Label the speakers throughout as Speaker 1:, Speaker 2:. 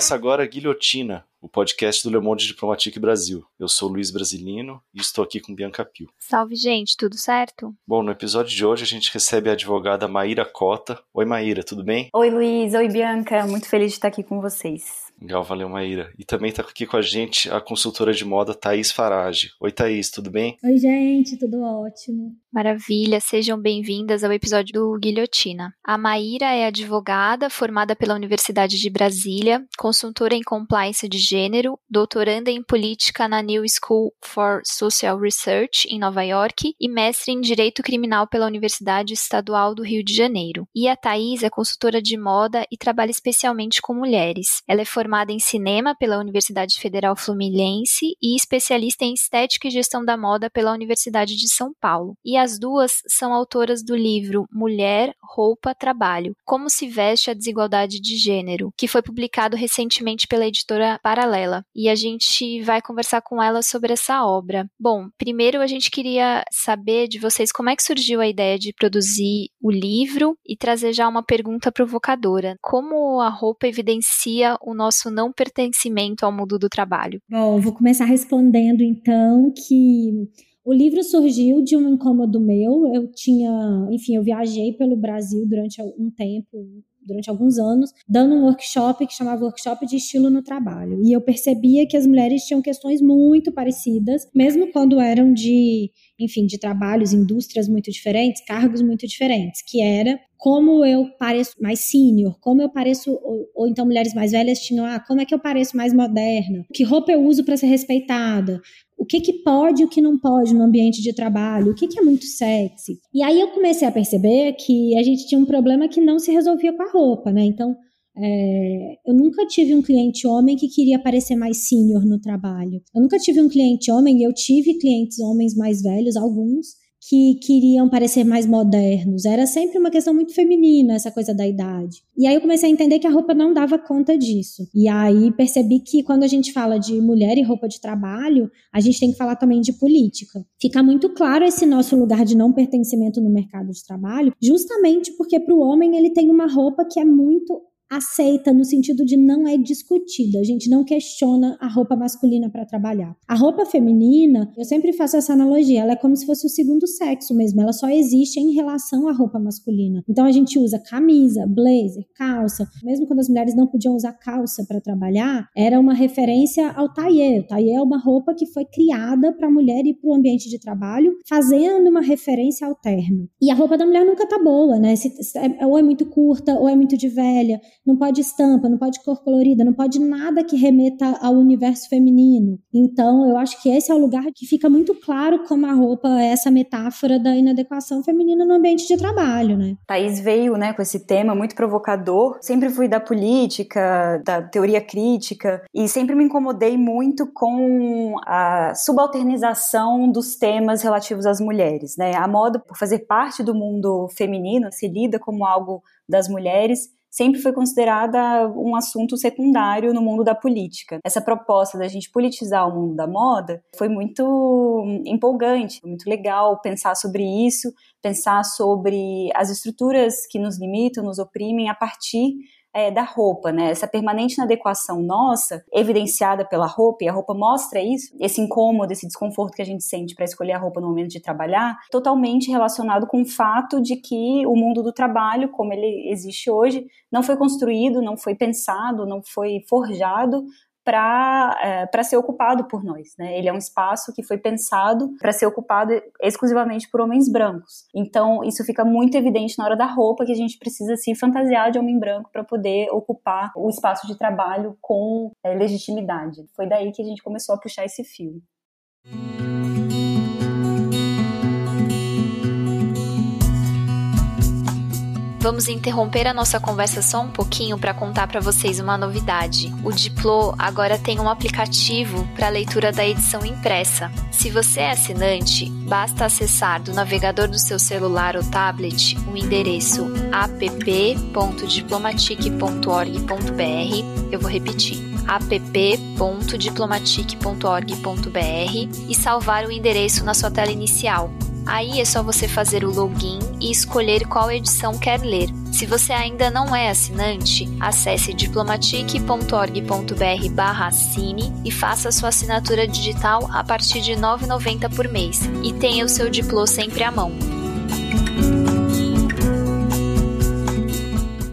Speaker 1: Começa agora a Guilhotina, o podcast do Le Monde Diplomatique Brasil. Eu sou Luiz Brasilino e estou aqui com Bianca Pio.
Speaker 2: Salve, gente, tudo certo?
Speaker 1: Bom, no episódio de hoje a gente recebe a advogada Maíra Cota. Oi, Maíra, tudo bem?
Speaker 3: Oi, Luiz. Oi, Bianca. Muito feliz de estar aqui com vocês.
Speaker 1: Legal, valeu, Maíra. E também está aqui com a gente a consultora de moda Thaís Farage. Oi, Thaís, tudo bem?
Speaker 4: Oi, gente, tudo ótimo.
Speaker 2: Maravilha, sejam bem-vindas ao episódio do Guilhotina. A Maíra é advogada formada pela Universidade de Brasília, consultora em compliance de gênero, doutoranda em política na New School for Social Research em Nova York e mestre em direito criminal pela Universidade Estadual do Rio de Janeiro. E a Thaís é consultora de moda e trabalha especialmente com mulheres. Ela é formada em cinema pela Universidade Federal Fluminense e especialista em estética e gestão da moda pela Universidade de São Paulo. E as duas são autoras do livro Mulher, Roupa, Trabalho: Como se veste a desigualdade de gênero, que foi publicado recentemente pela editora Paralela. E a gente vai conversar com elas sobre essa obra. Bom, primeiro a gente queria saber de vocês como é que surgiu a ideia de produzir o livro e trazer já uma pergunta provocadora. Como a roupa evidencia o nosso não pertencimento ao mundo do trabalho?
Speaker 4: Bom, vou começar respondendo então que o livro surgiu de um incômodo meu. Eu tinha, enfim, eu viajei pelo Brasil durante um tempo, durante alguns anos, dando um workshop que chamava Workshop de Estilo no Trabalho. E eu percebia que as mulheres tinham questões muito parecidas, mesmo quando eram de, enfim, de trabalhos, indústrias muito diferentes, cargos muito diferentes, que era como eu pareço mais sênior, como eu pareço, ou, ou, então mulheres mais velhas tinham, ah, como é que eu pareço mais moderna, que roupa eu uso para ser respeitada, o que, que pode e o que não pode no ambiente de trabalho, o que, que é muito sexy. E aí eu comecei a perceber que a gente tinha um problema que não se resolvia com a roupa, né? Então, é, eu nunca tive um cliente homem que queria parecer mais sênior no trabalho. Eu nunca tive um cliente homem, eu tive clientes homens mais velhos, alguns, que queriam parecer mais modernos. Era sempre uma questão muito feminina, essa coisa da idade. E aí eu comecei a entender que a roupa não dava conta disso. E aí percebi que quando a gente fala de mulher e roupa de trabalho, a gente tem que falar também de política. Fica muito claro esse nosso lugar de não pertencimento no mercado de trabalho, justamente porque para o homem ele tem uma roupa que é muito aceita no sentido de não é discutida. A gente não questiona a roupa masculina para trabalhar. A roupa feminina, eu sempre faço essa analogia, ela é como se fosse o segundo sexo mesmo, ela só existe em relação à roupa masculina. Então a gente usa camisa, blazer, calça. Mesmo quando as mulheres não podiam usar calça para trabalhar, era uma referência ao tailleur. O tailleur é uma roupa que foi criada para a mulher e para o ambiente de trabalho, fazendo uma referência ao terno. E a roupa da mulher nunca tá boa, né? É, ou é muito curta, ou é muito de velha não pode estampa, não pode cor colorida, não pode nada que remeta ao universo feminino. Então, eu acho que esse é o lugar que fica muito claro como a roupa é essa metáfora da inadequação feminina no ambiente de trabalho, né?
Speaker 3: Thaís veio, né, com esse tema muito provocador. Sempre fui da política, da teoria crítica e sempre me incomodei muito com a subalternização dos temas relativos às mulheres, né? A moda, por fazer parte do mundo feminino, se lida como algo das mulheres sempre foi considerada um assunto secundário no mundo da política. Essa proposta da gente politizar o mundo da moda foi muito empolgante, foi muito legal pensar sobre isso, pensar sobre as estruturas que nos limitam, nos oprimem a partir é, da roupa, né? Essa permanente inadequação nossa, evidenciada pela roupa, e a roupa mostra isso, esse incômodo, esse desconforto que a gente sente para escolher a roupa no momento de trabalhar, totalmente relacionado com o fato de que o mundo do trabalho, como ele existe hoje, não foi construído, não foi pensado, não foi forjado para é, ser ocupado por nós. Né? Ele é um espaço que foi pensado para ser ocupado exclusivamente por homens brancos. Então, isso fica muito evidente na hora da roupa, que a gente precisa se fantasiar de homem branco para poder ocupar o espaço de trabalho com é, legitimidade. Foi daí que a gente começou a puxar esse fio.
Speaker 2: Vamos interromper a nossa conversa só um pouquinho para contar para vocês uma novidade. O Diplo agora tem um aplicativo para leitura da edição impressa. Se você é assinante, basta acessar do navegador do seu celular ou tablet o endereço app.diplomatic.org.br. Eu vou repetir app.diplomatic.org.br e salvar o endereço na sua tela inicial. Aí é só você fazer o login e escolher qual edição quer ler. Se você ainda não é assinante, acesse diplomatic.org.br/assine e faça sua assinatura digital a partir de R$ 9,90 por mês e tenha o seu diploma sempre à mão.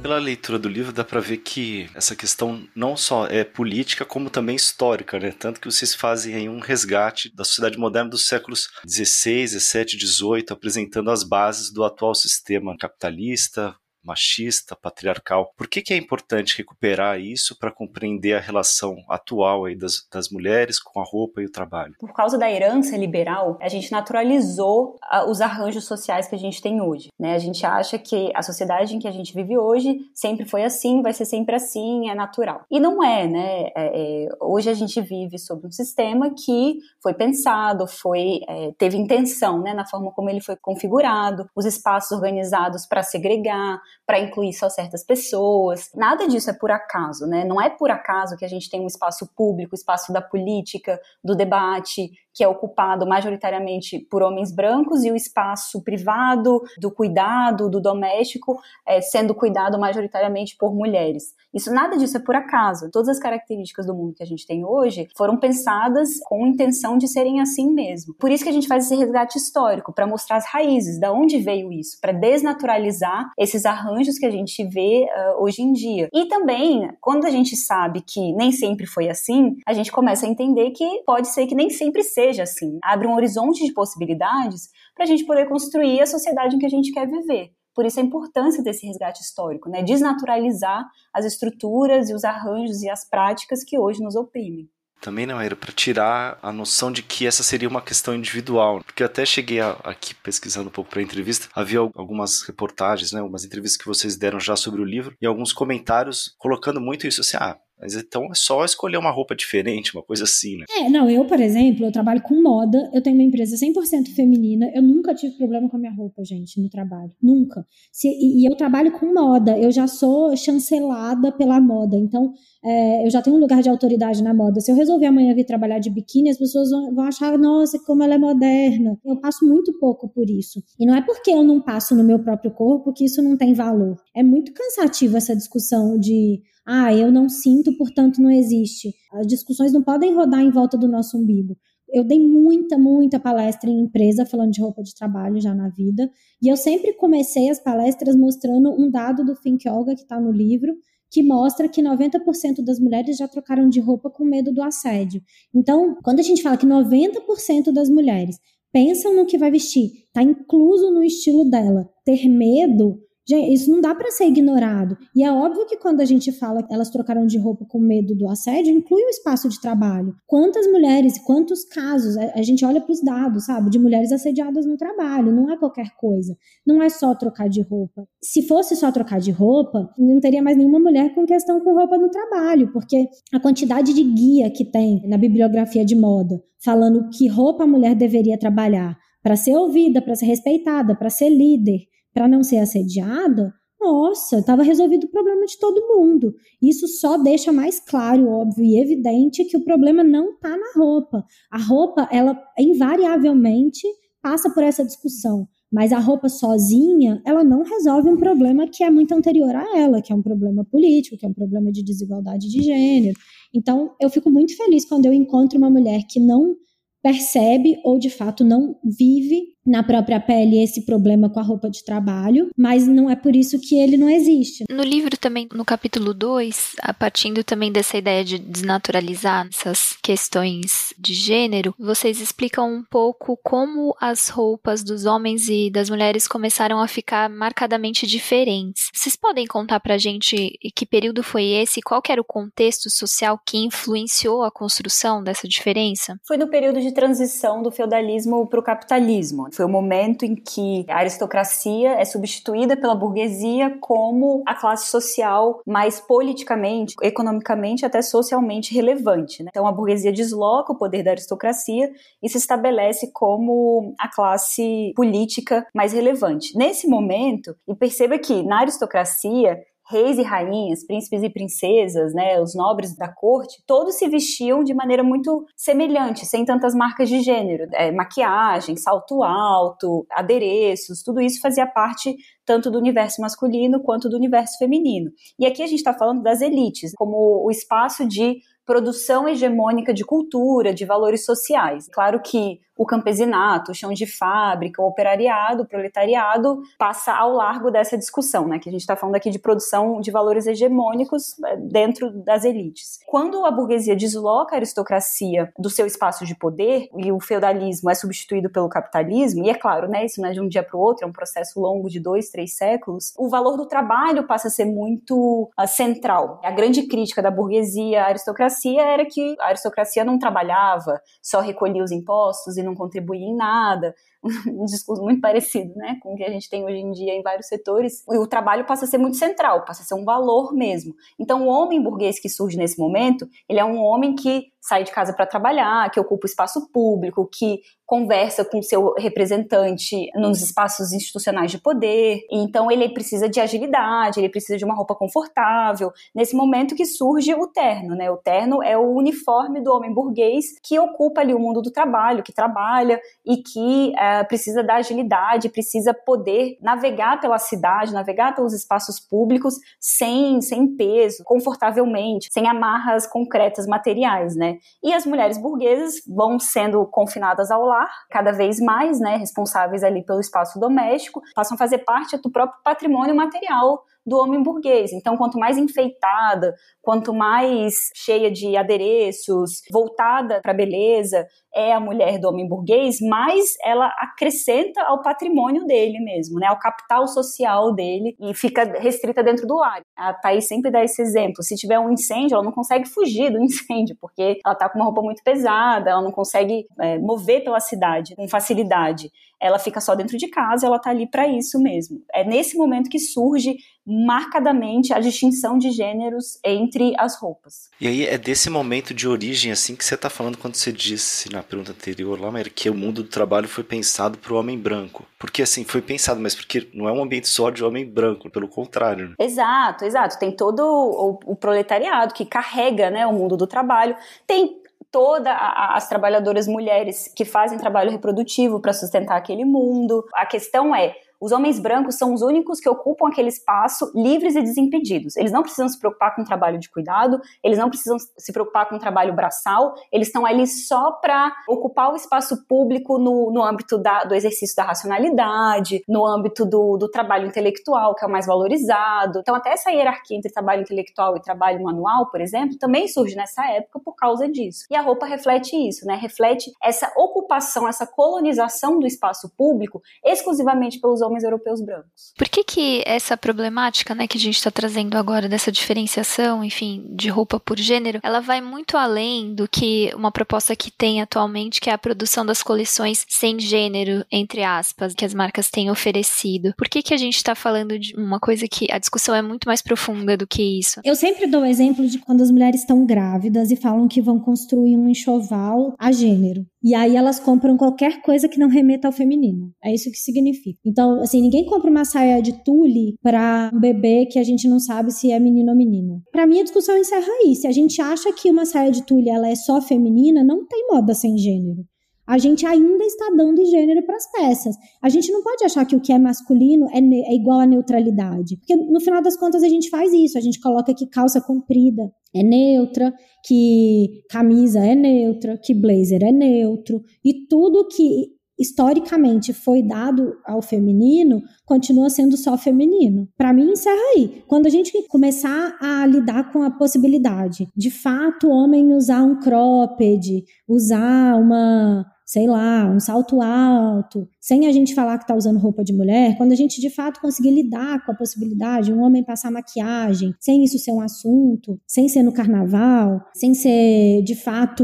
Speaker 1: Pela leitura do livro dá para ver que essa questão não só é política, como também histórica, né? Tanto que vocês fazem um resgate da sociedade moderna dos séculos 16, 17, 18, apresentando as bases do atual sistema capitalista, machista, patriarcal. Por que, que é importante recuperar isso para compreender a relação atual aí das, das mulheres com a roupa e o trabalho?
Speaker 3: Por causa da herança liberal, a gente naturalizou os arranjos sociais que a gente tem hoje. Né? A gente acha que a sociedade em que a gente vive hoje sempre foi assim, vai ser sempre assim, é natural. E não é, né? É, é, hoje a gente vive sob um sistema que foi pensado, foi é, teve intenção, né, na forma como ele foi configurado, os espaços organizados para segregar, para incluir só certas pessoas. Nada disso é por acaso, né? Não é por acaso que a gente tem um espaço público, espaço da política, do debate, que é ocupado majoritariamente por homens brancos e o espaço privado, do cuidado, do doméstico, é, sendo cuidado majoritariamente por mulheres. Isso nada disso é por acaso. Todas as características do mundo que a gente tem hoje foram pensadas com intenção de serem assim mesmo. Por isso que a gente faz esse resgate histórico para mostrar as raízes, da onde veio isso, para desnaturalizar esses arranjos que a gente vê uh, hoje em dia. E também, quando a gente sabe que nem sempre foi assim, a gente começa a entender que pode ser que nem sempre seja assim. Abre um horizonte de possibilidades para a gente poder construir a sociedade em que a gente quer viver. Por isso a importância desse resgate histórico, né? Desnaturalizar as estruturas e os arranjos e as práticas que hoje nos oprimem.
Speaker 1: Também não era para tirar a noção de que essa seria uma questão individual, porque eu até cheguei a, aqui pesquisando um pouco para a entrevista, havia algumas reportagens, né, algumas entrevistas que vocês deram já sobre o livro e alguns comentários colocando muito isso assim, ah, mas então é só escolher uma roupa diferente, uma coisa assim, né?
Speaker 4: É, não, eu, por exemplo, eu trabalho com moda, eu tenho uma empresa 100% feminina, eu nunca tive problema com a minha roupa, gente, no trabalho. Nunca. Se, e, e eu trabalho com moda, eu já sou chancelada pela moda, então é, eu já tenho um lugar de autoridade na moda. Se eu resolver amanhã vir trabalhar de biquíni, as pessoas vão, vão achar, nossa, como ela é moderna. Eu passo muito pouco por isso. E não é porque eu não passo no meu próprio corpo que isso não tem valor. É muito cansativo essa discussão de ah, eu não sinto, portanto não existe. As discussões não podem rodar em volta do nosso umbigo. Eu dei muita, muita palestra em empresa falando de roupa de trabalho já na vida, e eu sempre comecei as palestras mostrando um dado do Think Yoga que está no livro, que mostra que 90% das mulheres já trocaram de roupa com medo do assédio. Então, quando a gente fala que 90% das mulheres pensam no que vai vestir, está incluso no estilo dela, ter medo Gente, isso não dá para ser ignorado. E é óbvio que quando a gente fala que elas trocaram de roupa com medo do assédio, inclui o espaço de trabalho. Quantas mulheres, quantos casos, a, gente olha para os dados, sabe, de mulheres assediadas no trabalho, não é qualquer coisa. Não é só trocar de roupa. Se fosse só trocar de roupa, não teria mais nenhuma mulher com questão com roupa no trabalho, porque a quantidade de guia que tem na bibliografia de moda falando que roupa a mulher deveria trabalhar para ser ouvida, para ser respeitada, para ser líder para não ser assediada, nossa, estava resolvido o problema de todo mundo. Isso só deixa mais claro, óbvio e evidente que o problema não está na roupa. A roupa, ela invariavelmente passa por essa discussão. Mas a roupa sozinha, ela não resolve um problema que é muito anterior a ela, que é um problema político, que é um problema de desigualdade de gênero. Então, eu fico muito feliz quando eu encontro uma mulher que não percebe ou de fato não vive na própria pele esse problema com a roupa de trabalho, mas não é por isso que ele não existe.
Speaker 2: No livro também, no capítulo 2, a partindo também dessa ideia de desnaturalizar essas questões de gênero, vocês explicam um pouco como as roupas dos homens e das mulheres começaram a ficar marcadamente diferentes. Vocês podem contar pra gente que período foi esse, qual era o contexto social que influenciou a construção dessa diferença?
Speaker 3: Foi no período de transição do feudalismo para o capitalismo Foi o momento em que a aristocracia é substituída pela burguesia como a classe social mais politicamente, economicamente, até socialmente relevante. Né? Então a burguesia desloca o poder da aristocracia e se estabelece como a classe política mais relevante. Nesse momento, e perceba que na aristocracia reis e rainhas, príncipes e princesas, né, os nobres da corte, todos se vestiam de maneira muito semelhante, sem tantas marcas de gênero. É, maquiagem, salto alto, adereços, tudo isso fazia parte tanto do universo masculino quanto do universo feminino. E aqui a gente está falando das elites, como o espaço de produção hegemônica de cultura, de valores sociais. Claro que o campesinato, o chão de fábrica, o operariado, o proletariado passa ao largo dessa discussão, né? Que a gente está falando aqui de produção de valores hegemônicos eh, dentro das elites. Quando a burguesia desloca a aristocracia do seu espaço de poder e o feudalismo é substituído pelo capitalismo, e é claro, né? Isso não é de um dia para o outro, é um processo longo de dois, três séculos. O valor do trabalho passa a ser muito uh, central. A grande crítica da burguesia à aristocracia era que a aristocracia não trabalhava, só recolhia os impostos e não contribuía em nada, um discurso muito parecido né, com o que a gente tem hoje em dia em vários setores, e o trabalho passa a ser muito central, passa a ser um valor mesmo. Então, o homem burguês que surge nesse momento, ele é um homem que sai de casa para trabalhar, que ocupa o espaço público, que conversa com seu representante nos espaços institucionais de poder. Então ele precisa de agilidade, ele precisa de uma roupa confortável. Nesse momento que surge o terno, né? O terno é o uniforme do homem burguês que ocupa ali o mundo do trabalho, que trabalha e que é, precisa da agilidade, precisa poder navegar pela cidade, navegar pelos espaços públicos sem, sem peso, confortavelmente, sem amarras concretas materiais, né? E as mulheres burguesas vão sendo confinadas ao lar cada vez mais, né, responsáveis ali pelo espaço doméstico, passam a fazer parte do próprio patrimônio material do homem burguês. Então, quanto mais enfeitada, quanto mais cheia de adereços, voltada para a beleza é a mulher do homem burguês, mais ela acrescenta ao patrimônio dele mesmo, né, ao capital social dele e fica restrita dentro do lar. A Thaís sempre dá esse exemplo. Se tiver um incêndio, ela não consegue fugir do incêndio, porque ela está com uma roupa muito pesada, ela não consegue é, mover pela cidade com facilidade ela fica só dentro de casa, ela está ali para isso mesmo. É nesse momento que surge marcadamente a distinção de gêneros entre as roupas.
Speaker 1: E aí é desse momento de origem assim que você está falando quando você disse na pergunta anterior lá, Mary, que o mundo do trabalho foi pensado para o homem branco. Porque assim, foi pensado, mas porque não é um ambiente só de homem branco, pelo contrário. Né?
Speaker 3: Exato, exato. Tem todo o, o proletariado que carrega né, o mundo do trabalho. Tem todas as trabalhadoras mulheres que fazem trabalho reprodutivo para sustentar aquele mundo. A questão é os homens brancos são os únicos que ocupam aquele espaço livres e desimpedidos. Eles não precisam se preocupar com o trabalho de cuidado, eles não precisam se preocupar com o trabalho braçal, eles estão ali só para ocupar o espaço público no, no âmbito da, do exercício da racionalidade, no âmbito do, do trabalho intelectual, que é o mais valorizado. Então, até essa hierarquia entre trabalho intelectual e trabalho manual, por exemplo, também surge nessa época por causa disso. E a roupa reflete isso, né? Reflete essa ocupação, essa colonização do espaço público exclusivamente pelos homens europeus brancos.
Speaker 2: Por que que essa problemática, né, que a gente está trazendo agora dessa diferenciação, enfim, de roupa por gênero, ela vai muito além do que uma proposta que tem atualmente, que é a produção das coleções sem gênero, entre aspas, que as marcas têm oferecido. Por que que a gente está falando de uma coisa que a discussão é muito mais profunda do que isso?
Speaker 4: Eu sempre dou o exemplo de quando as mulheres estão grávidas e falam que vão construir um enxoval a gênero. E aí elas compram qualquer coisa que não remeta ao feminino. É isso que significa. Então, assim, ninguém compra uma saia de tule para um bebê que a gente não sabe se é menino ou menina. Para mim a discussão encerra aí. Se a gente acha que uma saia de tule ela é só feminina, não tem moda sem gênero. A gente ainda está dando gênero para as peças. A gente não pode achar que o que é masculino é, é igual à neutralidade. Porque no final das contas a gente faz isso. A gente coloca que calça comprida é neutra, que camisa é neutra, que blazer é neutro. E tudo que historicamente foi dado ao feminino continua sendo só feminino. Para mim, encerra aí. Quando a gente começar a lidar com a possibilidade de fato o homem usar um cropped, usar uma sei lá, um salto alto, sem a gente falar que está usando roupa de mulher, quando a gente de fato conseguir lidar com a possibilidade de um homem passar maquiagem, sem isso ser um assunto, sem ser no carnaval, sem ser de fato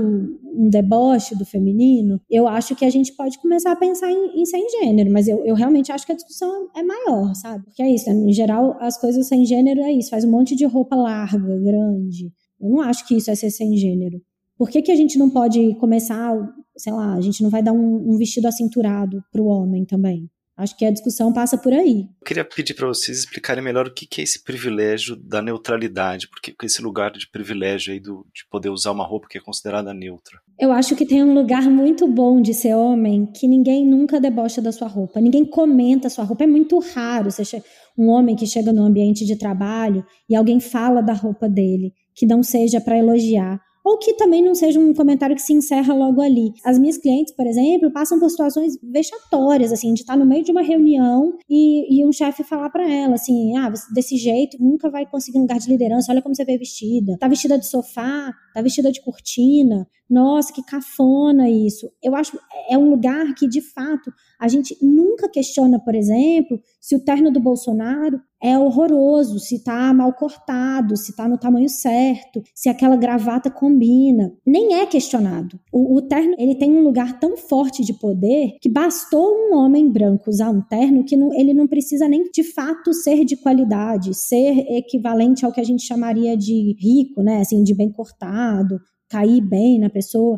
Speaker 4: um deboche do feminino, eu acho que a gente pode começar a pensar em, em sem gênero, mas eu, eu realmente acho que a discussão é maior, sabe? Porque é isso, em geral, as coisas sem gênero é isso, faz um monte de roupa larga, grande. Eu não acho que isso é ser sem gênero. Por que, que a gente não pode começar, sei lá, a gente não vai dar um, um vestido acinturado para o homem também? Acho que a discussão passa por aí.
Speaker 1: Eu queria pedir para vocês explicarem melhor o que, que é esse privilégio da neutralidade, porque esse lugar de privilégio aí do, de poder usar uma roupa que é considerada neutra.
Speaker 4: Eu acho que tem um lugar muito bom de ser homem que ninguém nunca debocha da sua roupa, ninguém comenta a sua roupa. É muito raro você um homem que chega no ambiente de trabalho e alguém fala da roupa dele, que não seja para elogiar ou que também não seja um comentário que se encerra logo ali. As minhas clientes, por exemplo, passam por situações vexatórias, assim, de estar no meio de uma reunião e, e um chefe falar para ela, assim, ah, desse jeito nunca vai conseguir um lugar de liderança, olha como você veio vestida. Tá vestida de sofá, tá vestida de cortina, nossa, que cafona isso. Eu acho é um lugar que, de fato, a gente nunca questiona, por exemplo, se o terno do Bolsonaro é horroroso, se está mal cortado, se está no tamanho certo, se aquela gravata combina. Nem é questionado. O, o, terno ele tem um lugar tão forte de poder que bastou um homem branco usar um terno que não, ele não precisa nem de fato ser de qualidade, ser equivalente ao que a gente chamaria de rico, né? Assim, de bem cortado, cair bem na pessoa.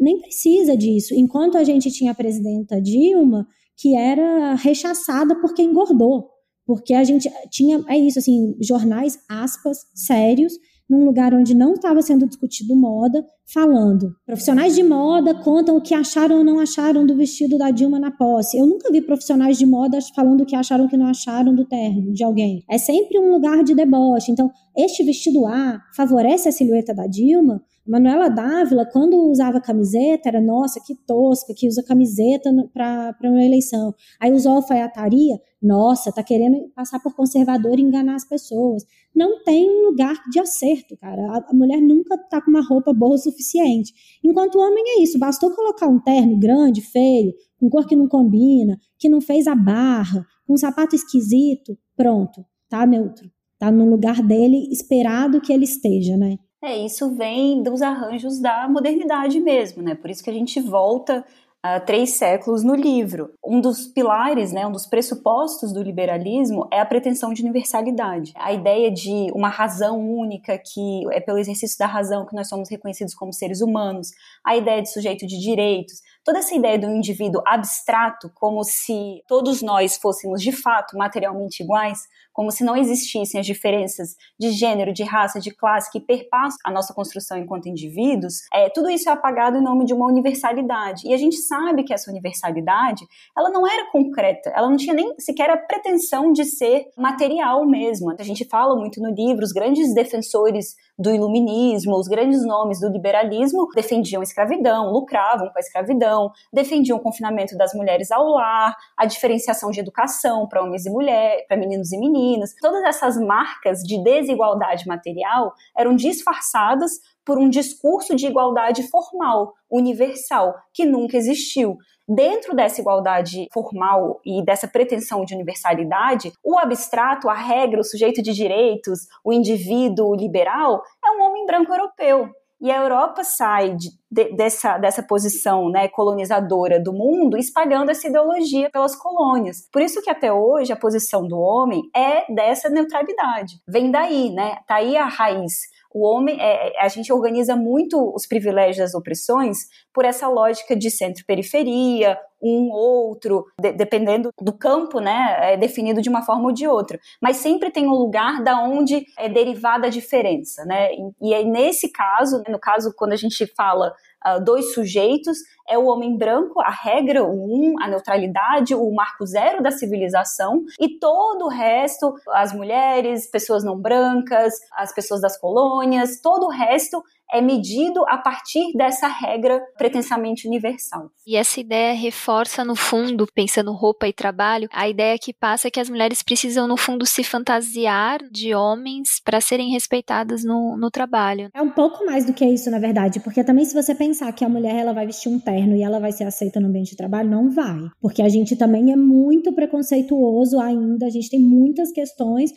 Speaker 4: Nem precisa disso. Enquanto a gente tinha a presidenta Dilma, que era rechaçada porque engordou porque a gente tinha, é isso, assim, jornais, aspas, sérios, num lugar onde não estava sendo discutido moda, falando. Profissionais de moda contam o que acharam ou não acharam do vestido da Dilma na posse. Eu nunca vi profissionais de moda falando o que acharam ou que não acharam do terno de alguém. É sempre um lugar de deboche. Então, este vestido A favorece a silhueta da Dilma, Manuela Dávila, quando usava camiseta, era nossa, que tosca, que usa camiseta para uma eleição. Aí usou alfaiataria, nossa, tá querendo passar por conservador e enganar as pessoas. Não tem um lugar de acerto, cara. A, a mulher nunca tá com uma roupa boa o suficiente. Enquanto o homem é isso, bastou colocar um terno grande, feio, com cor que não combina, que não fez a barra, com um sapato esquisito, pronto, tá neutro. Tá no lugar dele, esperado que ele esteja, né?
Speaker 3: É, isso vem dos arranjos da modernidade mesmo, né? Por isso que a gente volta a três séculos no livro. Um dos pilares, né, um dos pressupostos do liberalismo é a pretensão de universalidade. A ideia de uma razão única, que é pelo exercício da razão que nós somos reconhecidos como seres humanos, a ideia de sujeito de direitos, toda essa ideia do indivíduo abstrato, como se todos nós fôssemos de fato materialmente iguais, como se não existissem as diferenças de gênero, de raça, de classe que perpassam a nossa construção enquanto indivíduos, é, tudo isso é apagado em nome de uma universalidade. E a gente sabe que essa universalidade, ela não era concreta, ela não tinha nem sequer a pretensão de ser material mesmo. A gente fala muito no livro, os grandes defensores do iluminismo, os grandes nomes do liberalismo defendiam a escravidão, lucravam com a escravidão, defendiam o confinamento das mulheres ao lar, a diferenciação de educação para homens e mulheres, para meninos e meninas. Todas essas marcas de desigualdade material eram disfarçadas por um discurso de igualdade formal, universal, que nunca existiu. Dentro dessa igualdade formal e dessa pretensão de universalidade, o abstrato, a regra, o sujeito de direitos, o indivíduo liberal, é um homem branco europeu. E a Europa sai de, de, dessa, dessa posição né, colonizadora do mundo, espalhando essa ideologia pelas colônias. Por isso que até hoje a posição do homem é dessa neutralidade. Vem daí, né? Tá aí a raiz o homem, é, é, a gente organiza muito os privilégios das opressões por essa lógica de centro-periferia, um outro, de, dependendo do campo, né, é definido de uma forma ou de outra. Mas sempre tem um lugar da onde é derivada a diferença, né? E, e aí, nesse caso, no caso quando a gente fala uh, dois sujeitos, é o homem branco, a regra, o um, a neutralidade, o marco zero da civilização, e todo o resto, as mulheres, pessoas não brancas, as pessoas das colônias, todo o resto é medido a partir dessa regra pretensamente universal.
Speaker 2: E essa ideia reforça, no fundo, pensando roupa e trabalho, a ideia que passa é que as mulheres precisam, no fundo, se fantasiar de homens para serem respeitadas no, no trabalho.
Speaker 4: É um pouco mais do que isso, na verdade, porque também se você pensar que a mulher ela vai vestir um terno e ela vai ser aceita no ambiente de trabalho, não vai. Porque a gente também é muito preconceituoso ainda, a gente tem muitas questões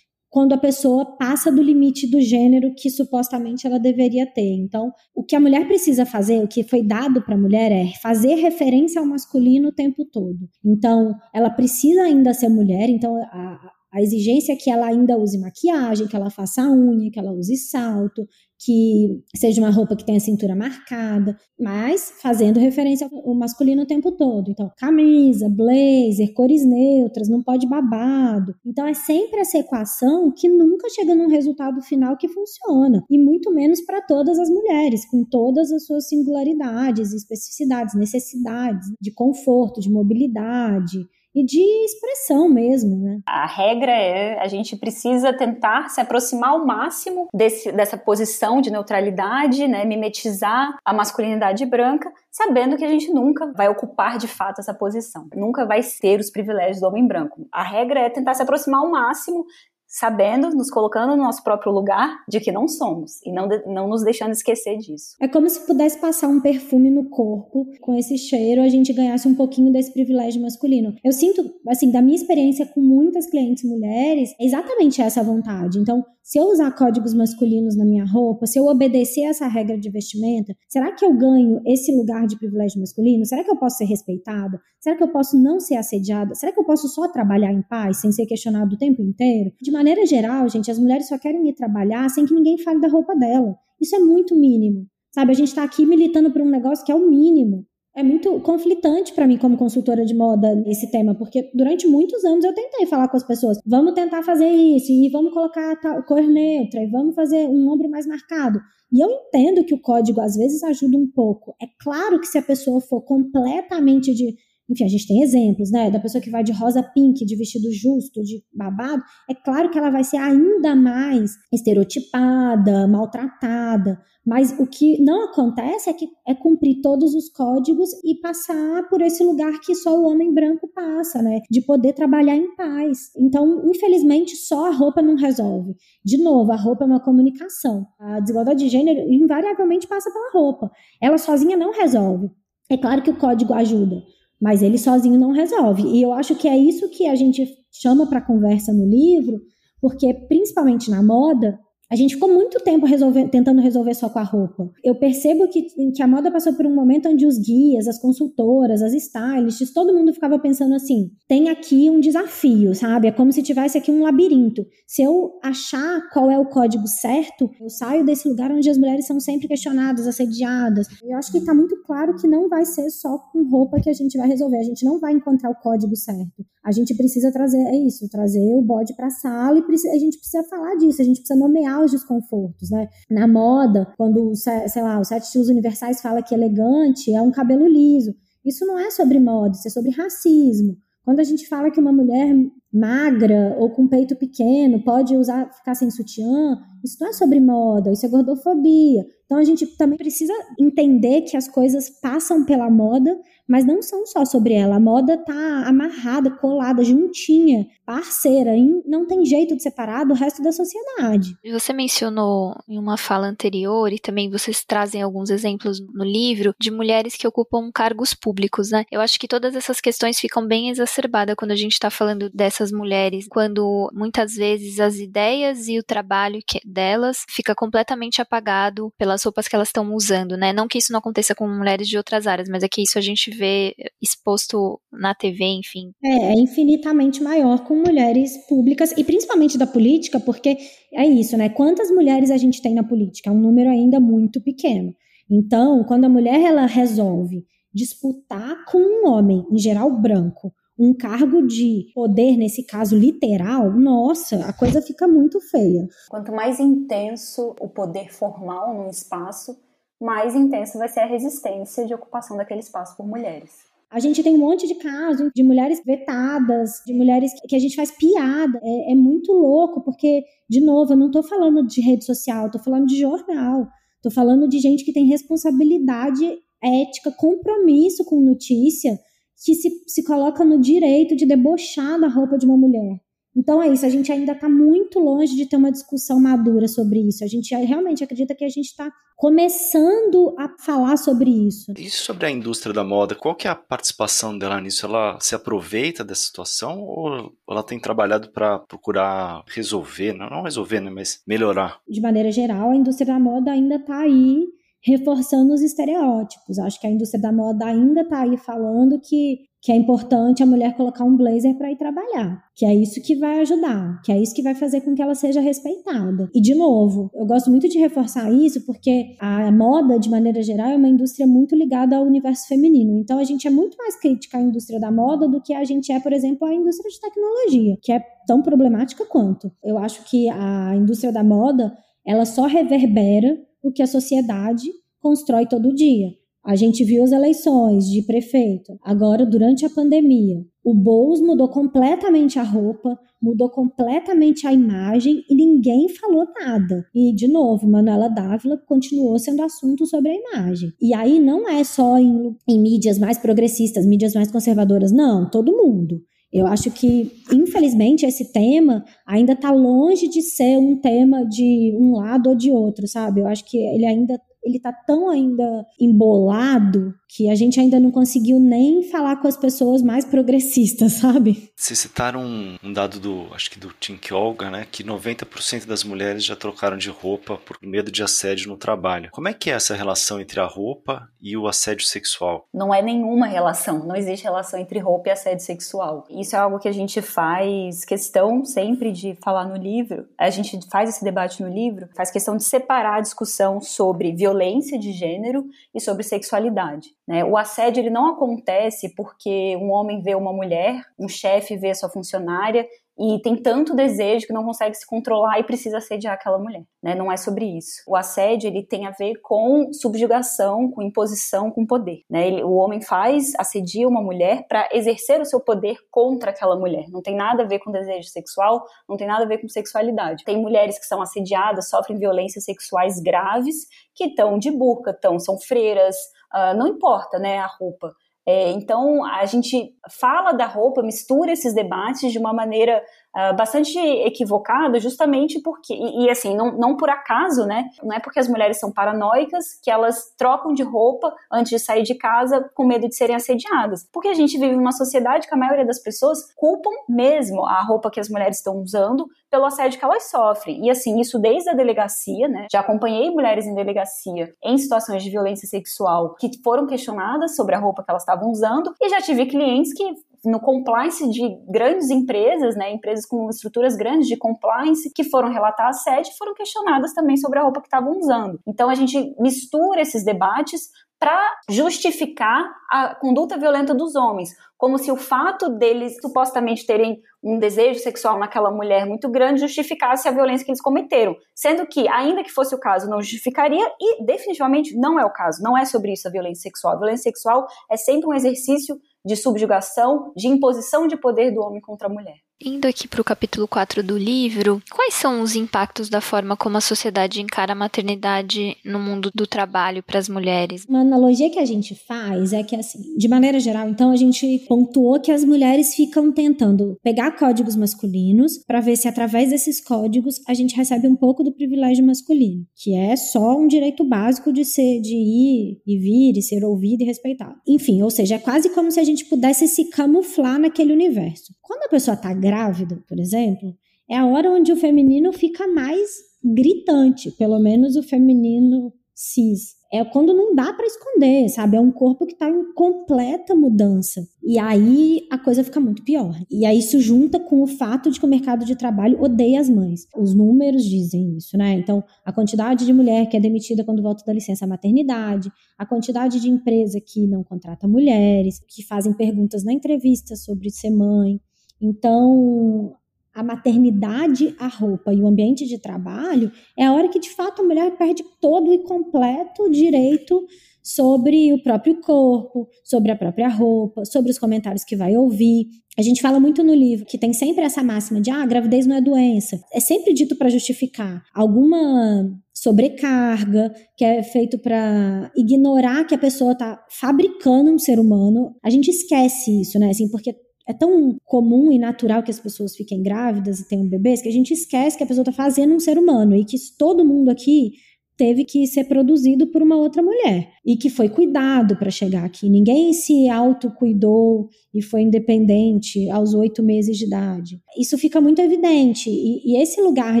Speaker 4: quando a pessoa passa do limite do gênero que supostamente ela deveria ter. Então, o que a mulher precisa fazer, o que foi dado para a mulher é fazer referência ao masculino o tempo todo. Então, ela precisa ainda ser mulher, então a, a exigência é que ela ainda use maquiagem, que ela faça unha, que ela use salto, que seja uma roupa que tenha cintura marcada, mas fazendo referência ao masculino o tempo todo. Então, camisa, blazer, cores neutras, não pode babado. Então, é sempre essa equação que nunca chega num resultado final que funciona, e muito menos para todas as mulheres, com todas as suas singularidades, especificidades, necessidades de conforto, de mobilidade, e de expressão mesmo, né?
Speaker 3: A regra é a gente precisa tentar se aproximar ao máximo desse, dessa posição de neutralidade, né, mimetizar a masculinidade branca, sabendo que a gente nunca vai ocupar de fato essa posição, nunca vai ter os privilégios do homem branco. A regra é tentar se aproximar ao máximo sabendo, nos colocando no nosso próprio lugar de que não somos e não, não nos deixando esquecer disso.
Speaker 4: É como se pudesse passar um perfume no corpo, com esse cheiro a gente ganhasse um pouquinho desse privilégio masculino. Eu sinto, assim, da minha experiência com muitas clientes mulheres, é exatamente essa vontade. Então, se eu usar códigos masculinos na minha roupa, se eu obedecer essa regra de vestimenta, será que eu ganho esse lugar de privilégio masculino? Será que eu posso ser respeitada? Será que eu posso não ser assediada? Será que eu posso só trabalhar em paz, sem ser questionado o tempo inteiro? De maneira geral, gente, as mulheres só querem ir trabalhar sem que ninguém fale da roupa dela. Isso é muito mínimo. Sabe, a gente está aqui militando por um negócio que é o mínimo é muito conflitante para mim como consultora de moda esse tema, porque durante muitos anos eu tentei falar com as pessoas, vamos tentar fazer isso, e vamos colocar a cor neutra, e vamos fazer um ombro mais marcado. E eu entendo que o código às vezes ajuda um pouco. É claro que se a pessoa for completamente de enfim, a gente tem exemplos, né? Da pessoa que vai de rosa pink, de vestido justo, de babado. É claro que ela vai ser ainda mais estereotipada, maltratada. Mas o que não acontece é que é cumprir todos os códigos e passar por esse lugar que só o homem branco passa, né? De poder trabalhar em paz. Então, infelizmente, só a roupa não resolve. De novo, a roupa é uma comunicação. A desigualdade de gênero invariavelmente passa pela roupa. Ela sozinha não resolve. É claro que o código ajuda, mas ele sozinho não resolve. E eu acho que é isso que a gente chama para conversa no livro, porque principalmente na moda, a gente ficou muito tempo resolver, tentando resolver só com a roupa. Eu percebo que, que a moda passou por um momento onde os guias, as consultoras, as stylists, todo mundo ficava pensando assim: tem aqui um desafio, sabe? É como se tivesse aqui um labirinto. Se eu achar qual é o código certo, eu saio desse lugar onde as mulheres são sempre questionadas, assediadas. Eu acho que está muito claro que não vai ser só com roupa que a gente vai resolver. A gente não vai encontrar o código certo. A gente precisa trazer, é isso, trazer o bode para a sala e a gente precisa falar disso, a gente precisa nomear os desconfortos, né? Na moda, quando, sei lá, os sete estilos universais fala que elegante é um cabelo liso. Isso não é sobre moda, isso é sobre racismo. Quando a gente fala que uma mulher magra ou com peito pequeno pode usar ficar sem sutiã, isso não é sobre moda, isso é gordofobia. Então a gente também precisa entender que as coisas passam pela moda, mas não são só sobre ela. A moda tá amarrada, colada, juntinha, parceira, não tem jeito de separar do resto da sociedade.
Speaker 2: Você mencionou em uma fala anterior, e também vocês trazem alguns exemplos no livro, de mulheres que ocupam cargos públicos, né? Eu acho que todas essas questões ficam bem exacerbadas quando a gente está falando dessas mulheres, quando muitas vezes as ideias e o trabalho delas fica completamente apagado pelas as roupas que elas estão usando, né? Não que isso não aconteça com mulheres de outras áreas, mas é que isso a gente vê exposto na TV, enfim.
Speaker 4: É, é infinitamente maior com mulheres públicas e principalmente da política, porque é isso, né? Quantas mulheres a gente tem na política? É um número ainda muito pequeno. Então, quando a mulher ela resolve disputar com um homem, em geral branco, um cargo de poder, nesse caso literal, nossa, a coisa fica muito feia.
Speaker 3: Quanto mais intenso o poder formal num espaço, mais intenso vai ser a resistência de ocupação daquele espaço por mulheres.
Speaker 4: A gente tem um monte de casos de mulheres vetadas, de mulheres que a gente faz piada. É, é muito louco, porque, de novo, eu não estou falando de rede social, estou falando de jornal. Tô falando de gente que tem responsabilidade ética, compromisso com notícia, que se, se coloca no direito de debochar da roupa de uma mulher. Então é isso, a gente ainda está muito longe de ter uma discussão madura sobre isso. A gente realmente acredita que a gente está começando a falar sobre isso.
Speaker 1: E sobre a indústria da moda, qual que é a participação dela nisso? Ela se aproveita dessa situação ou ela tem trabalhado para procurar resolver, não, não resolver, né, mas melhorar?
Speaker 4: De maneira geral, a indústria da moda ainda está aí reforçando os estereótipos. Acho que a indústria da moda ainda está aí falando que, que é importante a mulher colocar um blazer para ir trabalhar, que é isso que vai ajudar, que é isso que vai fazer com que ela seja respeitada. E de novo, eu gosto muito de reforçar isso porque a moda, de maneira geral, é uma indústria muito ligada ao universo feminino. Então a gente é muito mais crítica à indústria da moda do que a gente é, por exemplo, à indústria de tecnologia, que é tão problemática quanto. Eu acho que a indústria da moda, ela só reverbera o que a sociedade constrói todo dia. A gente viu as eleições de prefeito. Agora, durante a pandemia, o Boulos mudou completamente a roupa, mudou completamente a imagem e ninguém falou nada. E, de novo, Manuela Dávila continuou sendo assunto sobre a imagem. E aí não é só em, em mídias mais progressistas, mídias mais conservadoras, não, todo mundo. Eu acho que, infelizmente, esse tema ainda está longe de ser um tema de um lado ou de outro, sabe? Eu acho que ele ainda ele tá tão ainda embolado que a gente ainda não conseguiu nem falar com as pessoas mais progressistas, sabe?
Speaker 1: Vocês citaram um, um dado do, acho que do Tim Olga, né, que 90% das mulheres já trocaram de roupa por medo de assédio no trabalho. Como é que é essa relação entre a roupa e o assédio sexual?
Speaker 3: Não é nenhuma relação, não existe relação entre roupa e assédio sexual. Isso é algo que a gente faz questão sempre de falar no livro. A gente faz esse debate no livro, faz questão de separar a discussão sobre violência de gênero e sobre sexualidade. Né? O assédio ele não acontece porque um homem vê uma mulher, um chefe vê sua funcionária e tem tanto desejo que não consegue se controlar e precisa assediar aquela mulher, né? Não é sobre isso. O assédio ele tem a ver com subjugação, com imposição, com poder, né? Ele, o homem faz assedia uma mulher para exercer o seu poder contra aquela mulher. Não tem nada a ver com desejo sexual, não tem nada a ver com sexualidade. Tem mulheres que são assediadas, sofrem violências sexuais graves, que estão de burca, tão, são freiras, uh, não importa, né, a roupa. É, então, a gente fala da roupa, mistura esses debates de uma maneira uh, bastante equivocada, justamente porque, e, e, assim, não, não por acaso, né? Não é porque as mulheres são paranoicas que elas trocam de roupa antes de sair de casa com medo de serem assediadas. Porque a gente vive numa sociedade que a maioria das pessoas culpam mesmo a roupa que as mulheres estão usando pelo assédio que elas sofrem. E assim, isso desde a delegacia, né? Já acompanhei mulheres em delegacia em situações de violência sexual que foram questionadas sobre a roupa que elas estavam usando, e já tive clientes que no compliance de grandes empresas, né, empresas com estruturas grandes de compliance, que foram relatar assédio, foram questionadas também sobre a roupa que estavam usando. Então a gente mistura esses debates para justificar a conduta violenta dos homens, como se o fato deles supostamente terem um desejo sexual naquela mulher muito grande justificasse a violência que eles cometeram, sendo que, ainda que fosse o caso, não justificaria e definitivamente não é o caso, não é sobre isso a violência sexual. A violência sexual é sempre um exercício de subjugação, de imposição de poder do homem contra a mulher.
Speaker 2: Indo aqui para o capítulo 4 do livro, quais são os impactos da forma como a sociedade encara a maternidade no mundo do trabalho para as mulheres?
Speaker 4: Uma analogia que a gente faz é que, assim, de maneira geral, então a gente pontuou que as mulheres ficam tentando pegar códigos masculinos para ver se através desses códigos a gente recebe um pouco do privilégio masculino, que é só um direito básico de ser, de ir e vir e ser ouvido e respeitado. Enfim, ou seja, é quase como se a gente pudesse se camuflar naquele universo. Quando a pessoa está grávida, por exemplo, é a hora onde o feminino fica mais gritante, pelo menos o feminino cis. É quando não dá para esconder, sabe? É um corpo que está em completa mudança. E aí a coisa fica muito pior. E aí isso junta com o fato de que o mercado de trabalho odeia as mães. Os números dizem isso, né? Então, a quantidade de mulher que é demitida quando volta da licença maternidade, a quantidade de empresa que não contrata mulheres, que fazem perguntas na entrevista sobre ser mãe, então, a maternidade, a roupa e o ambiente de trabalho é a hora que de fato a mulher perde todo e completo direito sobre o próprio corpo, sobre a própria roupa, sobre os comentários que vai ouvir. A gente fala muito no livro que tem sempre essa máxima de ah, gravidez não é doença. É sempre dito para justificar alguma sobrecarga, que é feito para ignorar que a pessoa está fabricando um ser humano. A gente esquece isso, né? Assim, porque é tão comum e natural que as pessoas fiquem grávidas e tenham bebês que a gente esquece que a pessoa está fazendo um ser humano e que todo mundo aqui teve que ser produzido por uma outra mulher e que foi cuidado para chegar aqui. Ninguém se autocuidou e foi independente aos oito meses de idade. Isso fica muito evidente. E, e esse lugar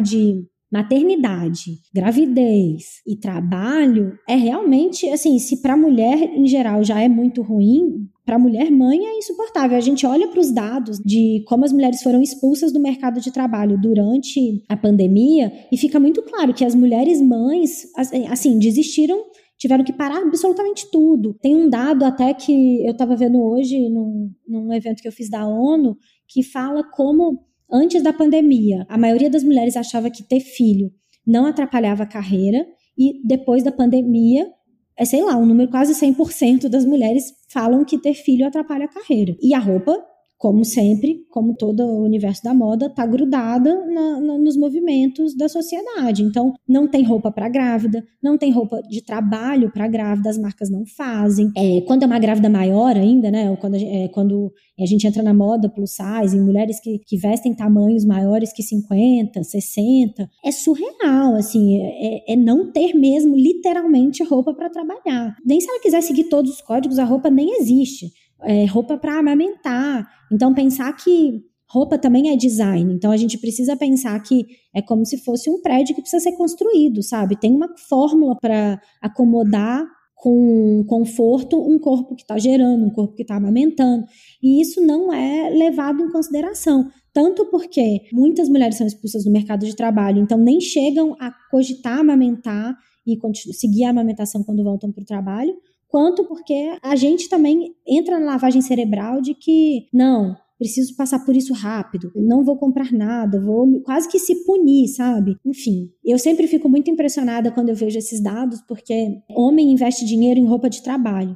Speaker 4: de maternidade, gravidez e trabalho é realmente assim, se para a mulher em geral já é muito ruim, para a mulher mãe é insuportável. A gente olha para os dados de como as mulheres foram expulsas do mercado de trabalho durante a pandemia e fica muito claro que as mulheres mães assim desistiram tiveram que parar absolutamente tudo. Tem um dado até que eu estava vendo hoje num, num evento que eu fiz da ONU que fala como Antes da pandemia, a maioria das mulheres achava que ter filho não atrapalhava a carreira, e depois da pandemia, é sei lá, um número quase 100% das mulheres falam que ter filho atrapalha a carreira. E a roupa como sempre, como todo o universo da moda, está grudada na, na, nos movimentos da sociedade. Então, não tem roupa para grávida, não tem roupa de trabalho para grávida, as marcas não fazem. É, quando é uma grávida maior ainda, né? Quando, é, quando a gente entra na moda plus size, em mulheres que, que vestem tamanhos maiores que 50, 60, é surreal, assim, é, é não ter mesmo literalmente roupa para trabalhar. Nem se ela quiser seguir todos os códigos, a roupa nem existe é, roupa para amamentar. Então, pensar que roupa também é design. Então, a gente precisa pensar que é como se fosse um prédio que precisa ser construído, sabe? Tem uma fórmula para acomodar com conforto um corpo que está gerando, um corpo que está amamentando. E isso não é levado em consideração. Tanto porque muitas mulheres são expulsas do mercado de trabalho, então nem chegam a cogitar amamentar e seguir a amamentação quando voltam para o trabalho, quanto porque a gente também entra na lavagem cerebral de que não, preciso passar por isso rápido, não vou comprar nada, vou quase que se punir, sabe? Enfim, eu sempre fico muito impressionada quando eu vejo esses dados, porque homem investe dinheiro em roupa de trabalho.